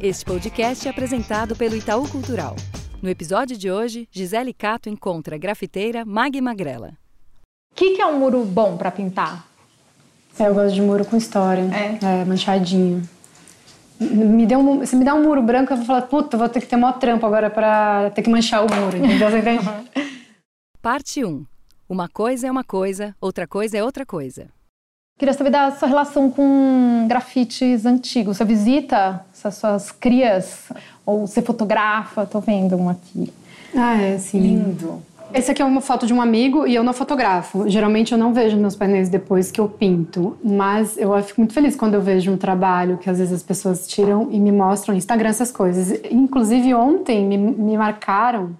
Este podcast é apresentado pelo Itaú Cultural. No episódio de hoje, Gisele Cato encontra a grafiteira Mag Magrela. O que, que é um muro bom para pintar? É, eu gosto de muro com história. É? É, manchadinho. Me deu um, se me dá um muro branco, eu vou falar, puta, vou ter que ter maior trampo agora pra ter que manchar o muro, entendeu? Você entende? Parte 1. Uma coisa é uma coisa, outra coisa é outra coisa. Queria saber da sua relação com grafites antigos. Você visita essas suas crias? Ou você fotografa? Tô vendo um aqui. Ah, é, sim. Lindo. Esse aqui é uma foto de um amigo e eu não fotografo. Geralmente eu não vejo meus painéis depois que eu pinto, mas eu fico muito feliz quando eu vejo um trabalho que às vezes as pessoas tiram e me mostram no Instagram essas coisas. Inclusive ontem me, me marcaram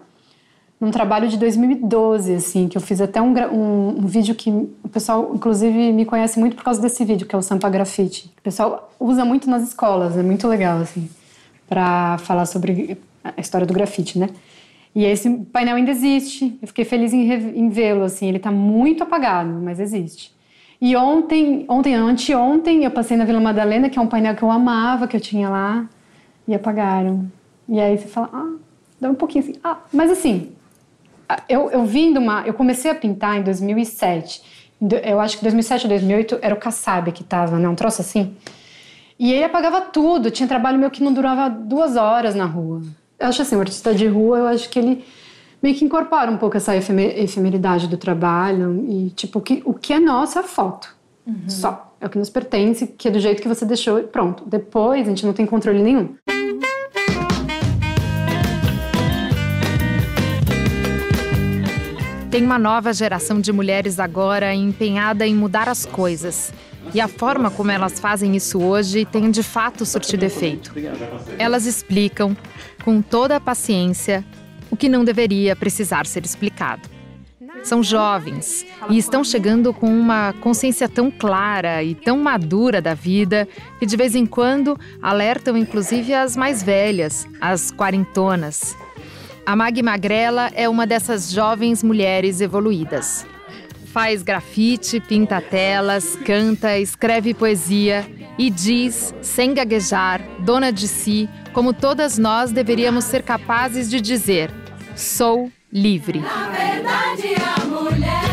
num trabalho de 2012, assim, que eu fiz até um, um, um, vídeo que o pessoal, inclusive, me conhece muito por causa desse vídeo, que é o Sampa Grafite. O pessoal usa muito nas escolas, é muito legal, assim, para falar sobre a história do grafite, né? E esse painel ainda existe. Eu fiquei feliz em, em vê-lo, assim. Ele está muito apagado, mas existe. E ontem, ontem, anteontem, eu passei na Vila Madalena, que é um painel que eu amava, que eu tinha lá, e apagaram. E aí você fala, ah, dá um pouquinho assim. Ah, mas assim, eu, eu vim de uma. Eu comecei a pintar em 2007. Eu acho que 2007 ou 2008 era o Kassab que tava, né? Um troço assim. E ele apagava tudo. Tinha trabalho meu que não durava duas horas na rua. Eu acho assim, o artista de rua, eu acho que ele meio que incorpora um pouco essa efemeridade do trabalho e, tipo, o que, o que é nosso é a foto. Uhum. Só. É o que nos pertence, que é do jeito que você deixou e pronto. Depois a gente não tem controle nenhum. Tem uma nova geração de mulheres agora empenhada em mudar as coisas. E a forma como elas fazem isso hoje tem de fato surtido efeito. Elas explicam, com toda a paciência, o que não deveria precisar ser explicado. São jovens e estão chegando com uma consciência tão clara e tão madura da vida que de vez em quando alertam inclusive as mais velhas, as quarentonas. A Mag Magrela é uma dessas jovens mulheres evoluídas. Faz grafite, pinta telas, canta, escreve poesia e diz, sem gaguejar, dona de si, como todas nós deveríamos ser capazes de dizer: sou livre. Na verdade, a mulher.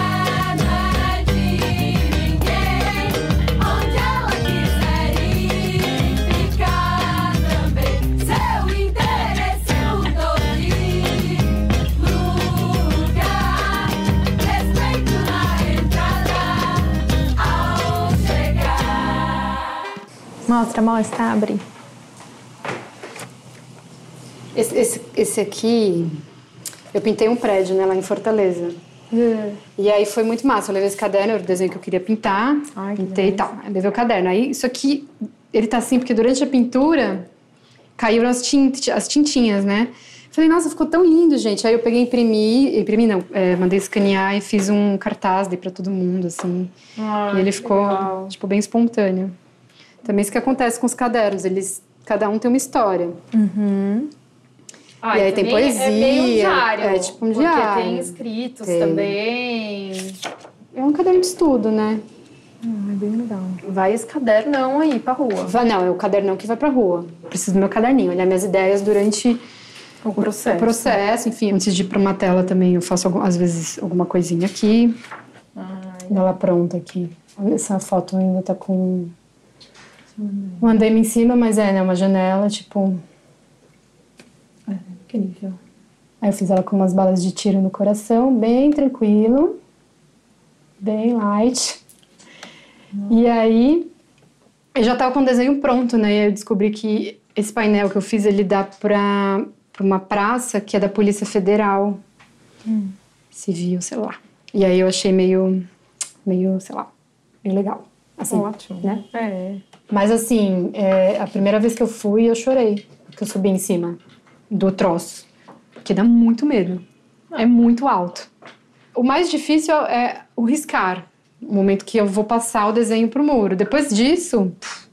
Mostra, mostra, abre. Esse, esse, esse aqui, eu pintei um prédio, né, lá em Fortaleza. É. E aí foi muito massa. Eu levei esse caderno, era o desenho que eu queria pintar. Ai, pintei e tal. Aí levei o caderno. Aí isso aqui, ele tá assim, porque durante a pintura caíram as, tint, as tintinhas, né? Falei, nossa, ficou tão lindo, gente. Aí eu peguei, imprimi, imprimi não, é, mandei escanear e fiz um cartaz, dei pra todo mundo, assim. Ai, e ele ficou, legal. tipo, bem espontâneo. Também isso que acontece com os cadernos, eles, cada um tem uma história. Uhum. e aí tem poesia. É meio um diário. É tipo um porque diário. tem escritos Tem. também. É um caderno de estudo, né? Hum, é bem legal. Vai esse cadernão aí pra rua. Vai, não, é o cadernão que vai pra rua. Preciso do meu caderninho, olhar minhas ideias durante O processo. o processo. Enfim, antes de ir pra uma tela também, eu faço, algum- às vezes, alguma coisinha aqui. Ela pronta aqui. Essa foto ainda tá com um andaime em cima, mas é, né? Uma janela, tipo... É, incrível. Aí eu fiz ela com umas balas de tiro no coração, bem tranquilo, bem light. E aí eu já tava com o desenho pronto, né? E aí eu descobri que esse painel que eu fiz ele dá pra, pra uma praça que é da Polícia Federal. Civil, sei lá. E aí eu achei meio, meio, sei lá, meio legal. Assim, Ótimo. né? É. Mas assim, é, a primeira vez que eu fui, eu chorei. Que eu subi em cima do troço. Porque dá muito medo. É muito alto. O mais difícil é o riscar. O momento que eu vou passar o desenho pro muro. Depois disso, pff,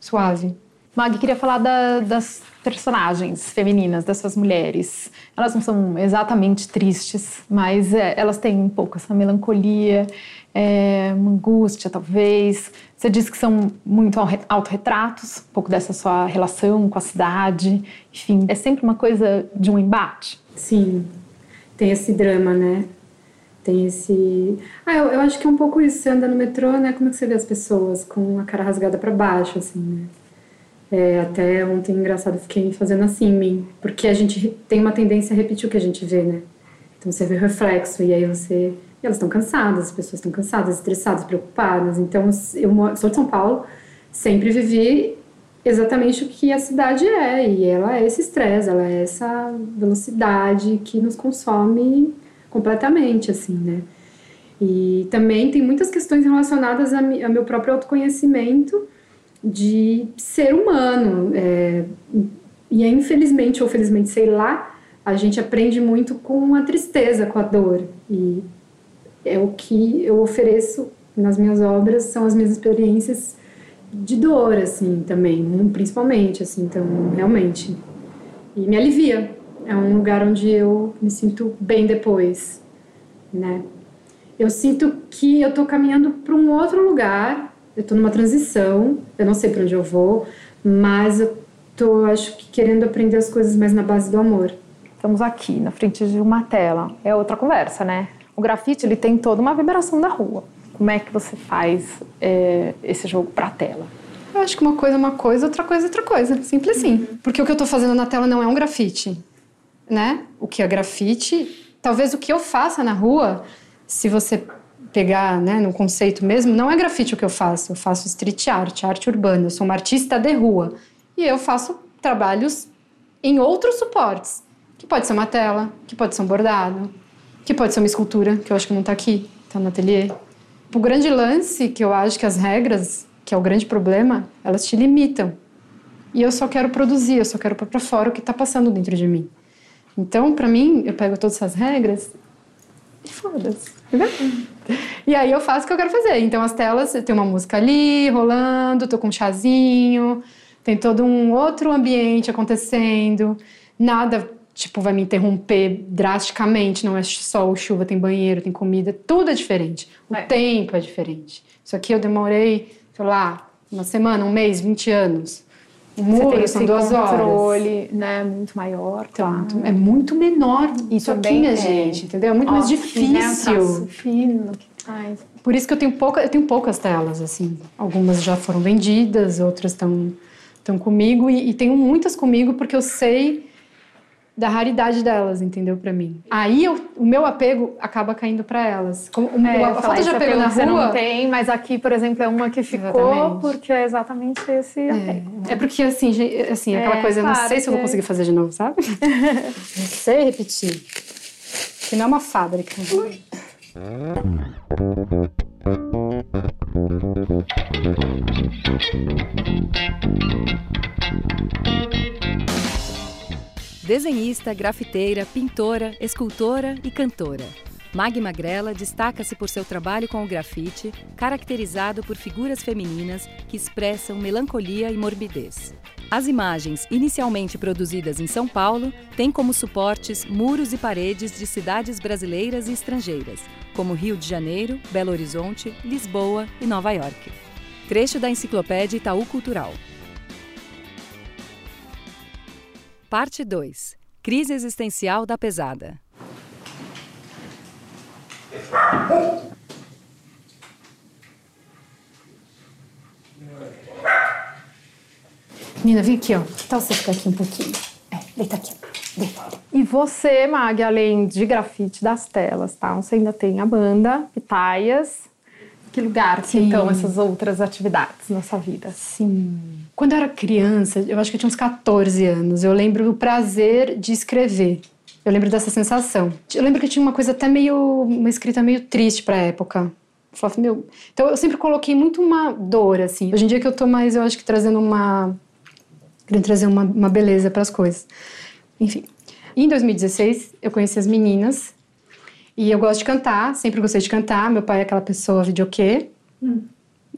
suave. Mag, queria falar da- das personagens femininas dessas mulheres. Elas não são exatamente tristes, mas é, elas têm um pouco essa melancolia, é, uma angústia, talvez. Você disse que são muito autorretratos, um pouco dessa sua relação com a cidade. Enfim, é sempre uma coisa de um embate. Sim, tem esse drama, né? tem esse. Ah, eu, eu, acho que é um pouco isso. Você anda no metrô, né? Como é que você vê as pessoas com a cara rasgada para baixo, assim, né? É, até ontem, engraçado, fiquei fazendo assim em mim, porque a gente tem uma tendência a repetir o que a gente vê, né? Então você vê o reflexo e aí você. E elas estão cansadas, as pessoas estão cansadas, estressadas, preocupadas. Então eu sou de São Paulo, sempre vivi exatamente o que a cidade é, e ela é esse estresse, ela é essa velocidade que nos consome completamente, assim, né? E também tem muitas questões relacionadas a, a meu próprio autoconhecimento de ser humano. É, e é, infelizmente ou felizmente, sei lá, a gente aprende muito com a tristeza, com a dor. E é o que eu ofereço nas minhas obras, são as minhas experiências de dor, assim, também, principalmente, assim, então, realmente. E me alivia, é um lugar onde eu me sinto bem depois, né? Eu sinto que eu tô caminhando para um outro lugar, eu tô numa transição, eu não sei para onde eu vou, mas eu tô, acho que, querendo aprender as coisas mais na base do amor. Estamos aqui, na frente de uma tela. É outra conversa, né? O grafite, ele tem toda uma vibração da rua. Como é que você faz é, esse jogo para a tela? Eu acho que uma coisa é uma coisa, outra coisa é outra coisa. Simples assim. Uhum. Porque o que eu estou fazendo na tela não é um grafite né? O que é grafite. Talvez o que eu faça na rua, se você pegar né, no conceito mesmo, não é grafite o que eu faço. Eu faço street art, arte urbana. Eu sou uma artista de rua. E eu faço trabalhos em outros suportes. Que pode ser uma tela, que pode ser um bordado, que pode ser uma escultura, que eu acho que não está aqui, está no ateliê. O grande lance, que eu acho que as regras, que é o grande problema, elas te limitam. E eu só quero produzir, eu só quero pôr para fora o que está passando dentro de mim. Então, para mim, eu pego todas essas regras foda-se. E aí eu faço o que eu quero fazer. Então, as telas, tem uma música ali rolando, tô com um chazinho, tem todo um outro ambiente acontecendo. Nada, tipo, vai me interromper drasticamente. Não é só o chuva, tem banheiro, tem comida, tudo é diferente. O é. tempo é diferente. Isso aqui eu demorei, sei lá, uma semana, um mês, 20 anos muro são duas controle, horas. né, muito maior, claro. é muito menor isso aqui, é. gente, entendeu? É muito mais difícil. Né, fino. Ai. Por isso que eu tenho pouca, eu tenho poucas telas assim. Algumas já foram vendidas, outras estão estão comigo e, e tenho muitas comigo porque eu sei da raridade delas, entendeu? Para mim. Aí eu, o meu apego acaba caindo para elas. Como, é, a falta de apego na rua não tem, mas aqui, por exemplo, é uma que ficou exatamente. porque é exatamente esse é. apego. É porque assim, assim, é, aquela coisa, claro, eu não sei se eu vou conseguir fazer de novo, sabe? não sei repetir. Que não é uma fábrica. Desenhista, grafiteira, pintora, escultora e cantora. Mag Magrela destaca-se por seu trabalho com o grafite, caracterizado por figuras femininas que expressam melancolia e morbidez. As imagens, inicialmente produzidas em São Paulo, têm como suportes muros e paredes de cidades brasileiras e estrangeiras, como Rio de Janeiro, Belo Horizonte, Lisboa e Nova York. Trecho da Enciclopédia Itaú Cultural. Parte 2 Crise existencial da pesada. Menina, vem aqui, ó. Que tal você ficar aqui um pouquinho? É, deita aqui. Deita. E você, Mag, além de grafite das telas, tá? Você ainda tem a banda Pitaias. Que lugar que então essas outras atividades na sua vida? Sim. Quando eu era criança, eu acho que eu tinha uns 14 anos, eu lembro do prazer de escrever. Eu lembro dessa sensação. Eu lembro que tinha uma coisa até meio. uma escrita meio triste pra época. Meu. Então eu sempre coloquei muito uma dor, assim. Hoje em dia que eu tô mais, eu acho que trazendo uma. querendo trazer uma, uma beleza para as coisas. Enfim. Em 2016, eu conheci as meninas e eu gosto de cantar, sempre gostei de cantar. Meu pai é aquela pessoa videokê. Hum.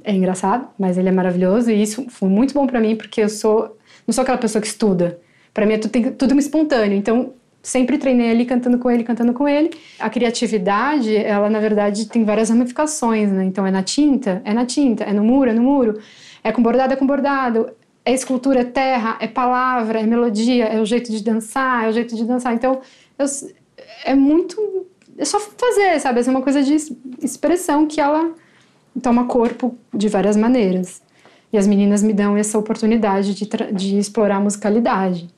É engraçado, mas ele é maravilhoso e isso foi muito bom para mim porque eu sou não sou aquela pessoa que estuda. Para mim é tudo, tudo espontâneo. Então, sempre treinei ali cantando com ele, cantando com ele. A criatividade, ela na verdade tem várias ramificações, né? Então é na tinta, é na tinta, é no muro, é no muro, é com bordado, é com bordado, é escultura, é terra, é palavra, é melodia, é o jeito de dançar, é o jeito de dançar. Então eu, é muito, é só fazer, sabe? É uma coisa de expressão que ela toma corpo de várias maneiras. E as meninas me dão essa oportunidade de, de explorar a musicalidade.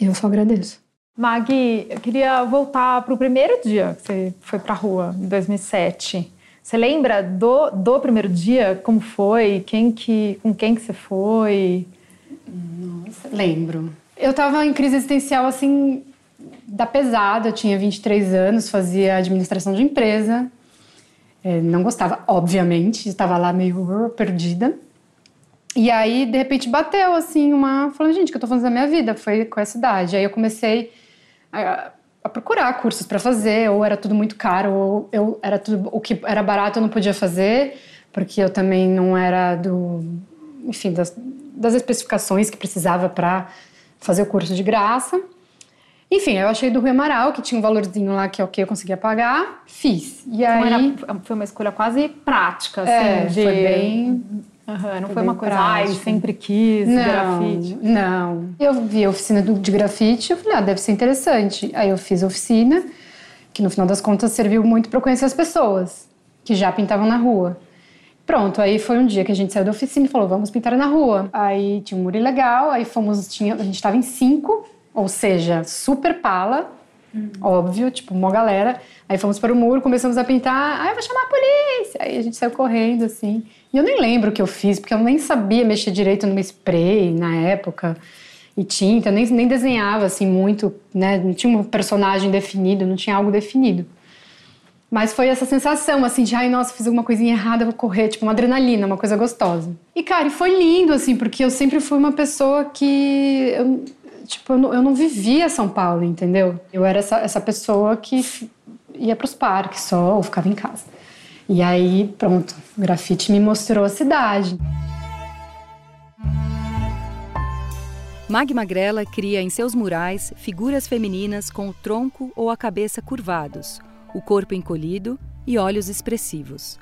Eu só agradeço. Magui, eu queria voltar para o primeiro dia que você foi para a rua, em 2007. Você lembra do, do primeiro dia? Como foi? Quem que, com quem que você foi? Nossa, lembro. Eu estava em crise existencial, assim, da pesada. Eu tinha 23 anos, fazia administração de empresa. É, não gostava, obviamente. Estava lá meio uh, perdida. E aí, de repente, bateu, assim, uma... Falando, gente, o que eu tô fazendo da minha vida? Foi com essa idade. Aí eu comecei a, a procurar cursos para fazer, ou era tudo muito caro, ou eu era tudo o que era barato eu não podia fazer, porque eu também não era do, enfim, das, das especificações que precisava para fazer o curso de graça. Enfim, eu achei do Rui Amaral, que tinha um valorzinho lá que é o que eu conseguia pagar, fiz. E então aí... Era, foi uma escolha quase prática, assim, é, de... foi bem Uhum, não foi, foi uma coisa, ai, sempre quis não, grafite. Não. Eu vi a oficina de grafite, eu falei, ah, deve ser interessante. Aí eu fiz a oficina, que no final das contas serviu muito para conhecer as pessoas que já pintavam na rua. Pronto, aí foi um dia que a gente saiu da oficina e falou, vamos pintar na rua. Aí tinha um muro legal, aí fomos, tinha, a gente estava em cinco, ou seja, super pala, uhum. óbvio, tipo, uma galera. Aí fomos para o muro, começamos a pintar, aí eu vou chamar a polícia. Aí a gente saiu correndo, assim. E eu nem lembro o que eu fiz, porque eu nem sabia mexer direito no spray na época. E tinta, nem, nem desenhava assim muito, né? Não tinha um personagem definido, não tinha algo definido. Mas foi essa sensação, assim, de ai, nossa, fiz alguma coisinha errada, vou correr, tipo uma adrenalina, uma coisa gostosa. E, cara, e foi lindo, assim, porque eu sempre fui uma pessoa que. Eu, tipo, eu não, eu não vivia São Paulo, entendeu? Eu era essa, essa pessoa que ia para os parques só, ou ficava em casa. E aí, pronto, o grafite me mostrou a cidade. Mag Magrela cria em seus murais figuras femininas com o tronco ou a cabeça curvados, o corpo encolhido e olhos expressivos.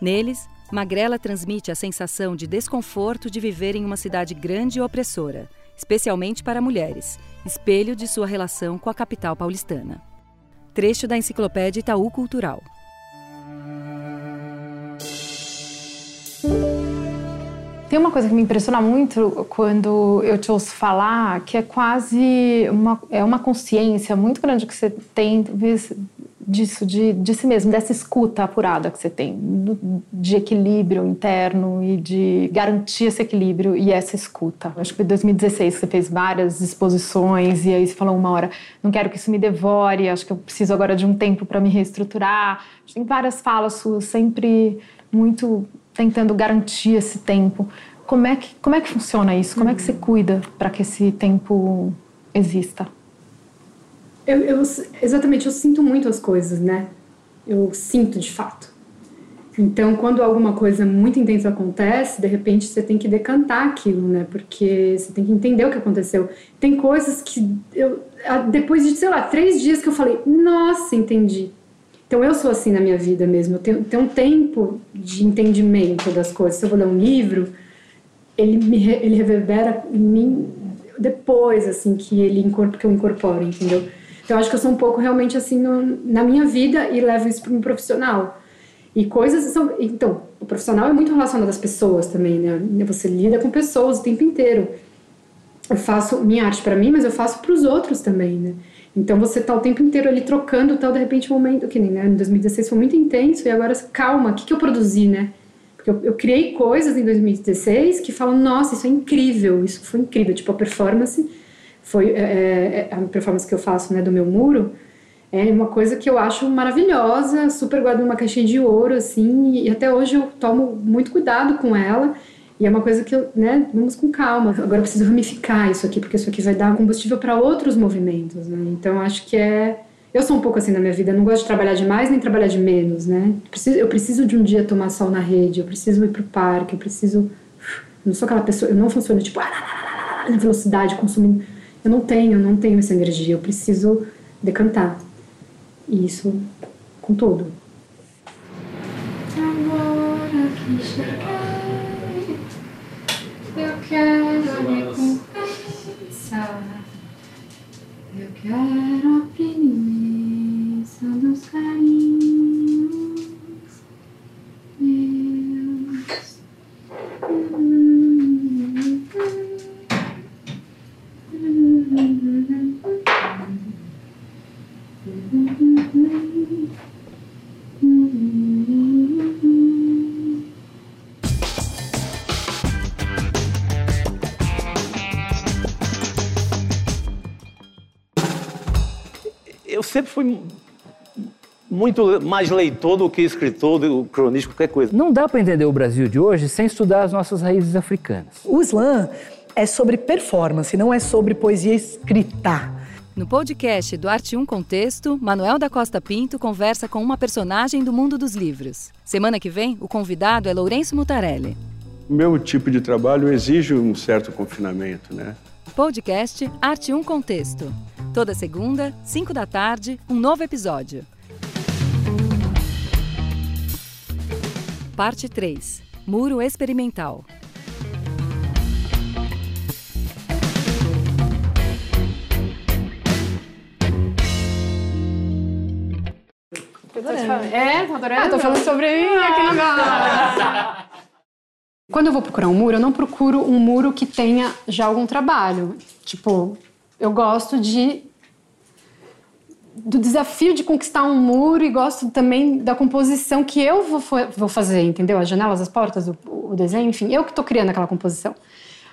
Neles, Magrela transmite a sensação de desconforto de viver em uma cidade grande e opressora, especialmente para mulheres, espelho de sua relação com a capital paulistana. Trecho da Enciclopédia Itaú Cultural. Tem uma coisa que me impressiona muito quando eu te ouço falar, que é quase uma, é uma consciência muito grande que você tem disso, de, de si mesmo, dessa escuta apurada que você tem, de equilíbrio interno e de garantir esse equilíbrio e essa escuta. Acho que foi em 2016 que você fez várias exposições e aí você falou uma hora, não quero que isso me devore, acho que eu preciso agora de um tempo para me reestruturar. Tem várias falas suas sempre muito tentando garantir esse tempo. Como é que, como é que funciona isso? Como é que você cuida para que esse tempo exista? Eu, eu, exatamente, eu sinto muito as coisas, né? Eu sinto de fato. Então, quando alguma coisa muito intensa acontece, de repente você tem que decantar aquilo, né? Porque você tem que entender o que aconteceu. Tem coisas que eu, depois de, sei lá, três dias que eu falei, nossa, entendi. Então eu sou assim na minha vida mesmo. Eu tenho, tenho um tempo de entendimento das coisas. Se eu vou ler um livro, ele me ele reverbera em mim depois, assim, que ele que eu incorporo, entendeu? Então acho que eu sou um pouco realmente assim no, na minha vida e levo isso para o profissional. E coisas são. Então, o profissional é muito relacionado às pessoas também, né? Você lida com pessoas o tempo inteiro. Eu faço minha arte para mim, mas eu faço para os outros também, né? Então você tá o tempo inteiro ali trocando, tal, de repente um momento, que nem né, em 2016 foi muito intenso, e agora, calma, o que, que eu produzi, né? Porque eu, eu, criei coisas em 2016 que falam, nossa, isso é incrível, isso foi incrível. Tipo, a performance foi é, é, é, a performance que eu faço, né, do meu muro, é uma coisa que eu acho maravilhosa, super guardo numa caixinha de ouro, assim, e até hoje eu tomo muito cuidado com ela. E é uma coisa que, né, vamos com calma. Agora eu preciso ramificar isso aqui, porque isso aqui vai dar combustível para outros movimentos, né? Então acho que é. Eu sou um pouco assim na minha vida, eu não gosto de trabalhar demais nem trabalhar de menos, né? Eu preciso, eu preciso de um dia tomar sol na rede, eu preciso ir pro parque, eu preciso. Eu não sou aquela pessoa, eu não funciono tipo, na velocidade, consumindo. Eu não tenho, eu não tenho essa energia, eu preciso decantar. E isso com tudo. Agora que cheguei, eu quero a recompensa, eu quero muito mais leitor do que escritor, do cronista, qualquer coisa. Não dá para entender o Brasil de hoje sem estudar as nossas raízes africanas. O slam é sobre performance, não é sobre poesia escrita. No podcast do Arte 1 Contexto, Manuel da Costa Pinto conversa com uma personagem do mundo dos livros. Semana que vem, o convidado é Lourenço Mutarelli. O meu tipo de trabalho exige um certo confinamento, né? Podcast Arte 1 Contexto. Toda segunda, 5 da tarde, um novo episódio. Parte 3 Muro Experimental. É, tô adorando. Ah, tô falando sobre mim aqui no Quando eu vou procurar um muro, eu não procuro um muro que tenha já algum trabalho. Tipo, eu gosto de do desafio de conquistar um muro e gosto também da composição que eu vou, vou fazer, entendeu? As janelas, as portas, o, o desenho, enfim, eu que estou criando aquela composição.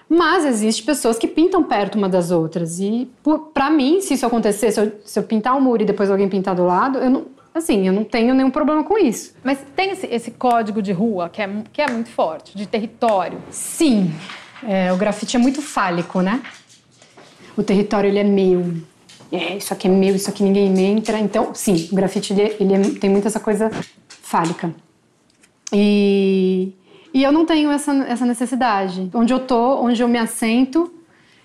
Mas existe pessoas que pintam perto uma das outras e para mim, se isso acontecer, se eu, se eu, pintar um muro e depois alguém pintar do lado, eu não, assim, eu não tenho nenhum problema com isso. Mas tem esse, esse código de rua que é, que é muito forte, de território? Sim, é, o grafite é muito fálico, né? O território ele é meu, é, isso aqui é meu, isso aqui ninguém entra. Então, sim, o grafite ele, ele é, tem muito essa coisa fálica. E, e eu não tenho essa, essa necessidade. Onde eu tô, onde eu me assento,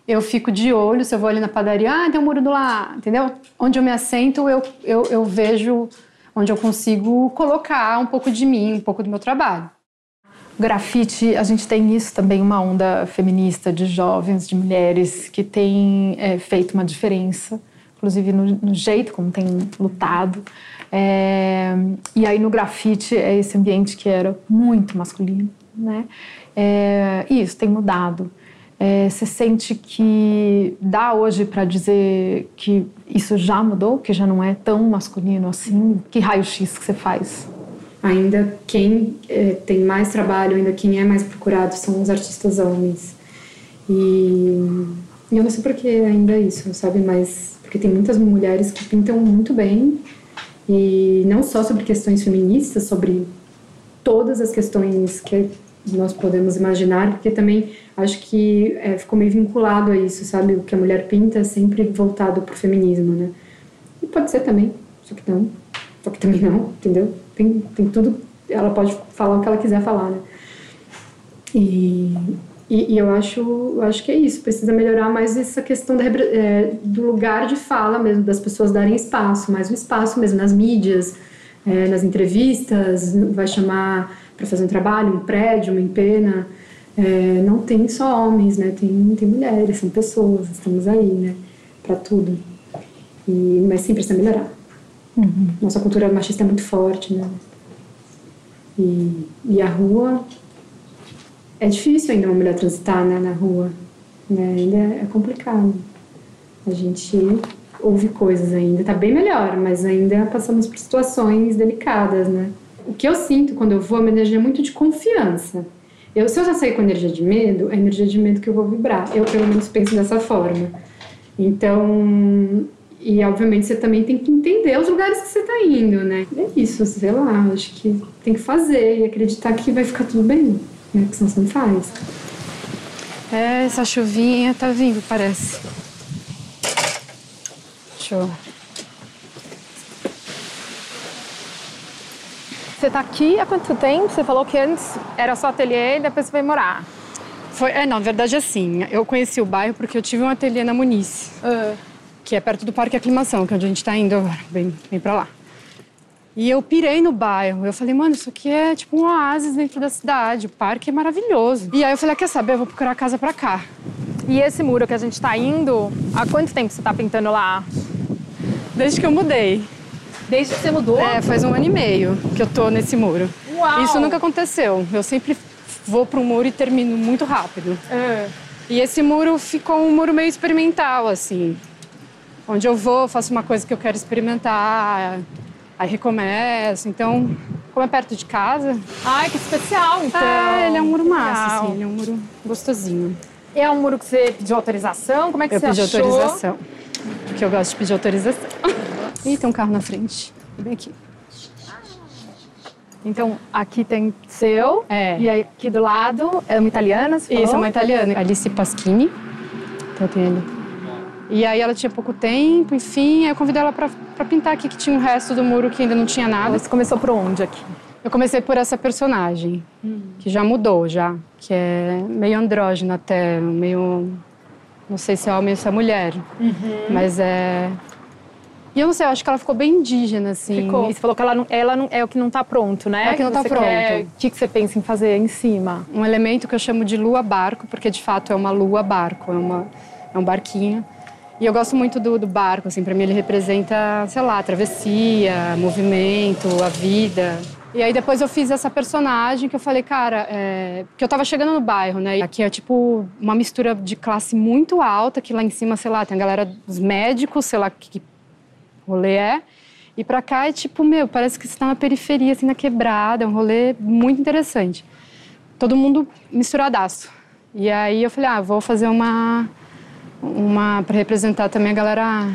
eu fico de olho. Se eu vou ali na padaria, ah, tem um muro do lá, entendeu? Onde eu me assento, eu, eu, eu vejo onde eu consigo colocar um pouco de mim, um pouco do meu trabalho. Grafite, a gente tem isso também, uma onda feminista de jovens, de mulheres, que tem é, feito uma diferença inclusive no, no jeito como tem lutado. É, e aí no grafite é esse ambiente que era muito masculino, né? É, e isso tem mudado. É, você sente que dá hoje para dizer que isso já mudou, que já não é tão masculino assim? Que raio-x que você faz? Ainda quem é, tem mais trabalho, ainda quem é mais procurado são os artistas homens. E, e eu não sei por que ainda é isso, sabe? Mas porque tem muitas mulheres que pintam muito bem e não só sobre questões feministas, sobre todas as questões que nós podemos imaginar, porque também acho que é, ficou meio vinculado a isso, sabe? O que a mulher pinta é sempre voltado para o feminismo, né? E pode ser também, só que não, só que também não, entendeu? Tem, tem tudo, ela pode falar o que ela quiser falar, né? E, e, e, eu acho, acho que é isso, precisa melhorar mais essa questão da, é, do lugar de fala mesmo, das pessoas darem espaço, mais um espaço mesmo nas mídias, é, nas entrevistas, vai chamar para fazer um trabalho, um prédio, uma empena. É, não tem só homens, né? Tem, tem mulheres, são pessoas, estamos aí, né? Para tudo. E, mas sim, precisa melhorar. Uhum. Nossa cultura machista é muito forte, né? E, e a rua é difícil ainda uma mulher transitar né, na rua, né? ainda é complicado. A gente ouve coisas ainda, tá bem melhor, mas ainda passamos por situações delicadas, né? O que eu sinto quando eu vou é uma energia muito de confiança. Eu, se eu já sair com energia de medo, é energia de medo que eu vou vibrar. Eu, pelo menos, penso dessa forma. Então, e obviamente você também tem que entender os lugares que você está indo, né? É isso, sei lá, acho que tem que fazer e acreditar que vai ficar tudo bem né? Porque senão você não faz. É, essa chuvinha tá vindo, parece. Show. Você tá aqui há quanto tempo? Você falou que antes era só ateliê e depois você foi morar. Foi, é, não, na verdade, assim, eu conheci o bairro porque eu tive um ateliê na Munice, que é perto do Parque Aclimação, que é onde a gente tá indo agora, bem, bem pra lá. E eu pirei no bairro. Eu falei, mano, isso aqui é tipo um oásis dentro da cidade. O parque é maravilhoso. E aí eu falei, quer saber? Eu vou procurar casa pra cá. E esse muro que a gente tá indo, há quanto tempo você tá pintando lá? Desde que eu mudei. Desde que você mudou? É, faz um ano e meio que eu tô nesse muro. Uau! Isso nunca aconteceu. Eu sempre vou pro muro e termino muito rápido. É. E esse muro ficou um muro meio experimental, assim. Onde eu vou, faço uma coisa que eu quero experimentar, aí recomeço. Então, como é perto de casa. Ai, que especial, então. É, ele é um muro massa, assim, ele é um muro gostosinho. E é um muro que você pediu autorização? Como é que eu você pedi achou? autorização. Porque eu gosto de pedir autorização. Ih, tem um carro na frente. Bem aqui. Então, aqui tem seu. É. E aqui do lado é uma italiana, Isso, é uma italiana, Alice Paschini. Então tem ali. E aí ela tinha pouco tempo, enfim, aí eu convidei ela pra, pra pintar aqui, que tinha um resto do muro que ainda não tinha nada. Você começou por onde aqui? Eu comecei por essa personagem, que já mudou, já. Que é meio andrógena até, meio... Não sei se é homem ou se é mulher. Mas é... E eu não sei, eu acho que ela ficou bem indígena, assim. Ficou. E você falou que ela, não, ela não, é o que não tá pronto, né? É o que não tá você pronto. quer- O que, que você pensa em fazer em cima? um elemento que eu chamo de lua-barco, porque de fato é uma lua-barco, é, uma, é um barquinho. E eu gosto muito do, do barco, assim, para mim ele representa, sei lá, travessia, movimento, a vida. E aí depois eu fiz essa personagem que eu falei, cara, é... porque eu tava chegando no bairro, né? Aqui é tipo uma mistura de classe muito alta, que lá em cima, sei lá, tem a galera dos médicos, sei lá que, que rolê é. E pra cá é tipo, meu, parece que você tá na periferia, assim, na quebrada, é um rolê muito interessante todo mundo misturadaço. E aí eu falei, ah, vou fazer uma uma para representar também a galera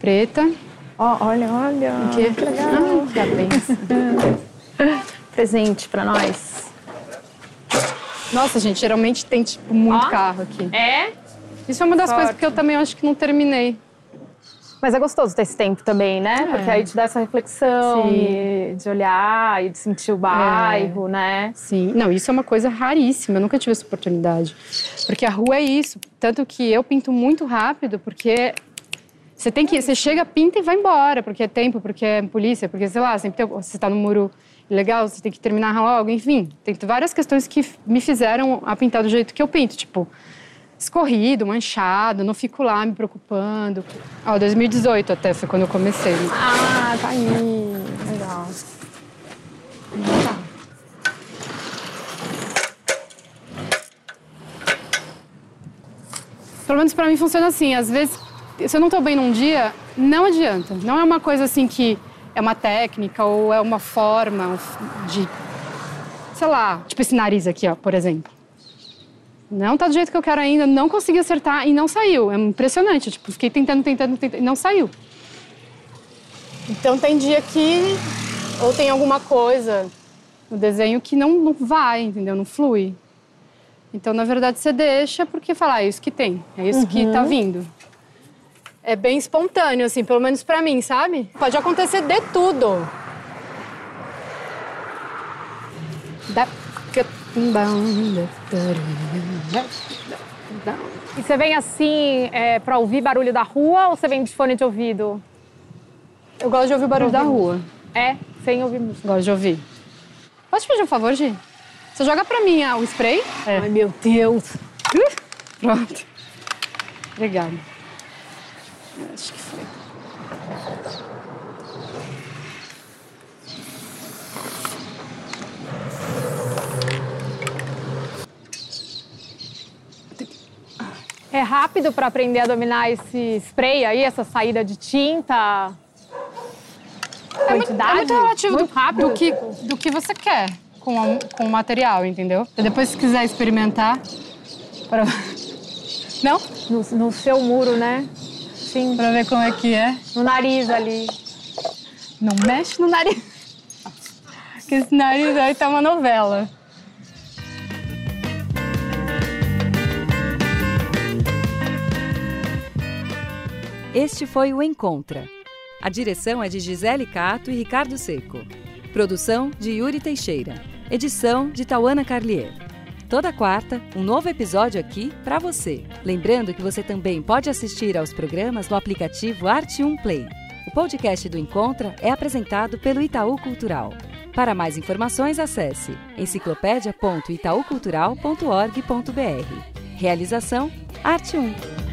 preta. Ó, olha, olha. Que, Ah, Parabéns. Presente pra nós. Nossa, gente, geralmente tem tipo muito Ó. carro aqui. É? Isso é uma das Sorte. coisas que eu também acho que não terminei. Mas é gostoso ter esse tempo também, né? Porque aí te dá essa reflexão de olhar e de sentir o bairro, né? Sim, não, isso é uma coisa raríssima, eu nunca tive essa oportunidade. Porque a rua é isso, tanto que eu pinto muito rápido, porque você tem que, você chega, pinta e vai embora, porque é tempo, porque é polícia, porque sei lá, sempre tem, você está no muro ilegal, você tem que terminar logo, enfim, tem várias questões que me fizeram a pintar do jeito que eu pinto, tipo escorrido, manchado, não fico lá me preocupando. Ó, 2018 até foi quando eu comecei. Ah, tá aí. Legal. Pelo menos pra mim funciona assim. Às vezes, se eu não tô bem num dia, não adianta. Não é uma coisa assim que é uma técnica ou é uma forma de. Sei lá, tipo esse nariz aqui, ó, por exemplo. Não tá do jeito que eu quero ainda, não consegui acertar e não saiu. É impressionante. Tipo, fiquei tentando, tentando, tentando e não saiu. Então tem dia que. Ou tem alguma coisa no desenho que não, não vai, entendeu? Não flui. Então, na verdade, você deixa porque fala, ah, é isso que tem, é isso que tá vindo. É bem espontâneo, assim, pelo menos pra mim, sabe? Pode acontecer de tudo. Da... E você vem assim é, pra ouvir barulho da rua ou você vem de fone de ouvido? Eu gosto de ouvir o barulho da rua. É, sem ouvir música. Gosto de ouvir. Pode te pedir um favor, Gi? Você joga pra mim ah, o spray? Ai, meu Deus. Pronto. Obrigada. Acho que foi. É rápido pra aprender a dominar esse spray aí, essa saída de tinta? É muito, é muito relativo Muito do, rápido. do que, do que você quer com, a- com o material, entendeu? E depois, se quiser experimentar. Pra... Não? No, no seu muro, né? Sim, Pra ver como é que é. no nariz ali. Não mexe no nariz. Porque esse nariz aí tá uma novela. Este foi o Encontra. A direção é de Gisele Cato e Ricardo Seco. Produção de Yuri Teixeira. Edição de Tauana Carlier. Toda quarta, um novo episódio aqui para você. Lembrando que você também pode assistir aos programas no aplicativo Arte 1 Play. O podcast do Encontra é apresentado pelo Itaú Cultural. Para mais informações, acesse enciclopédia.itaucultural.org.br. Realização Arte 1.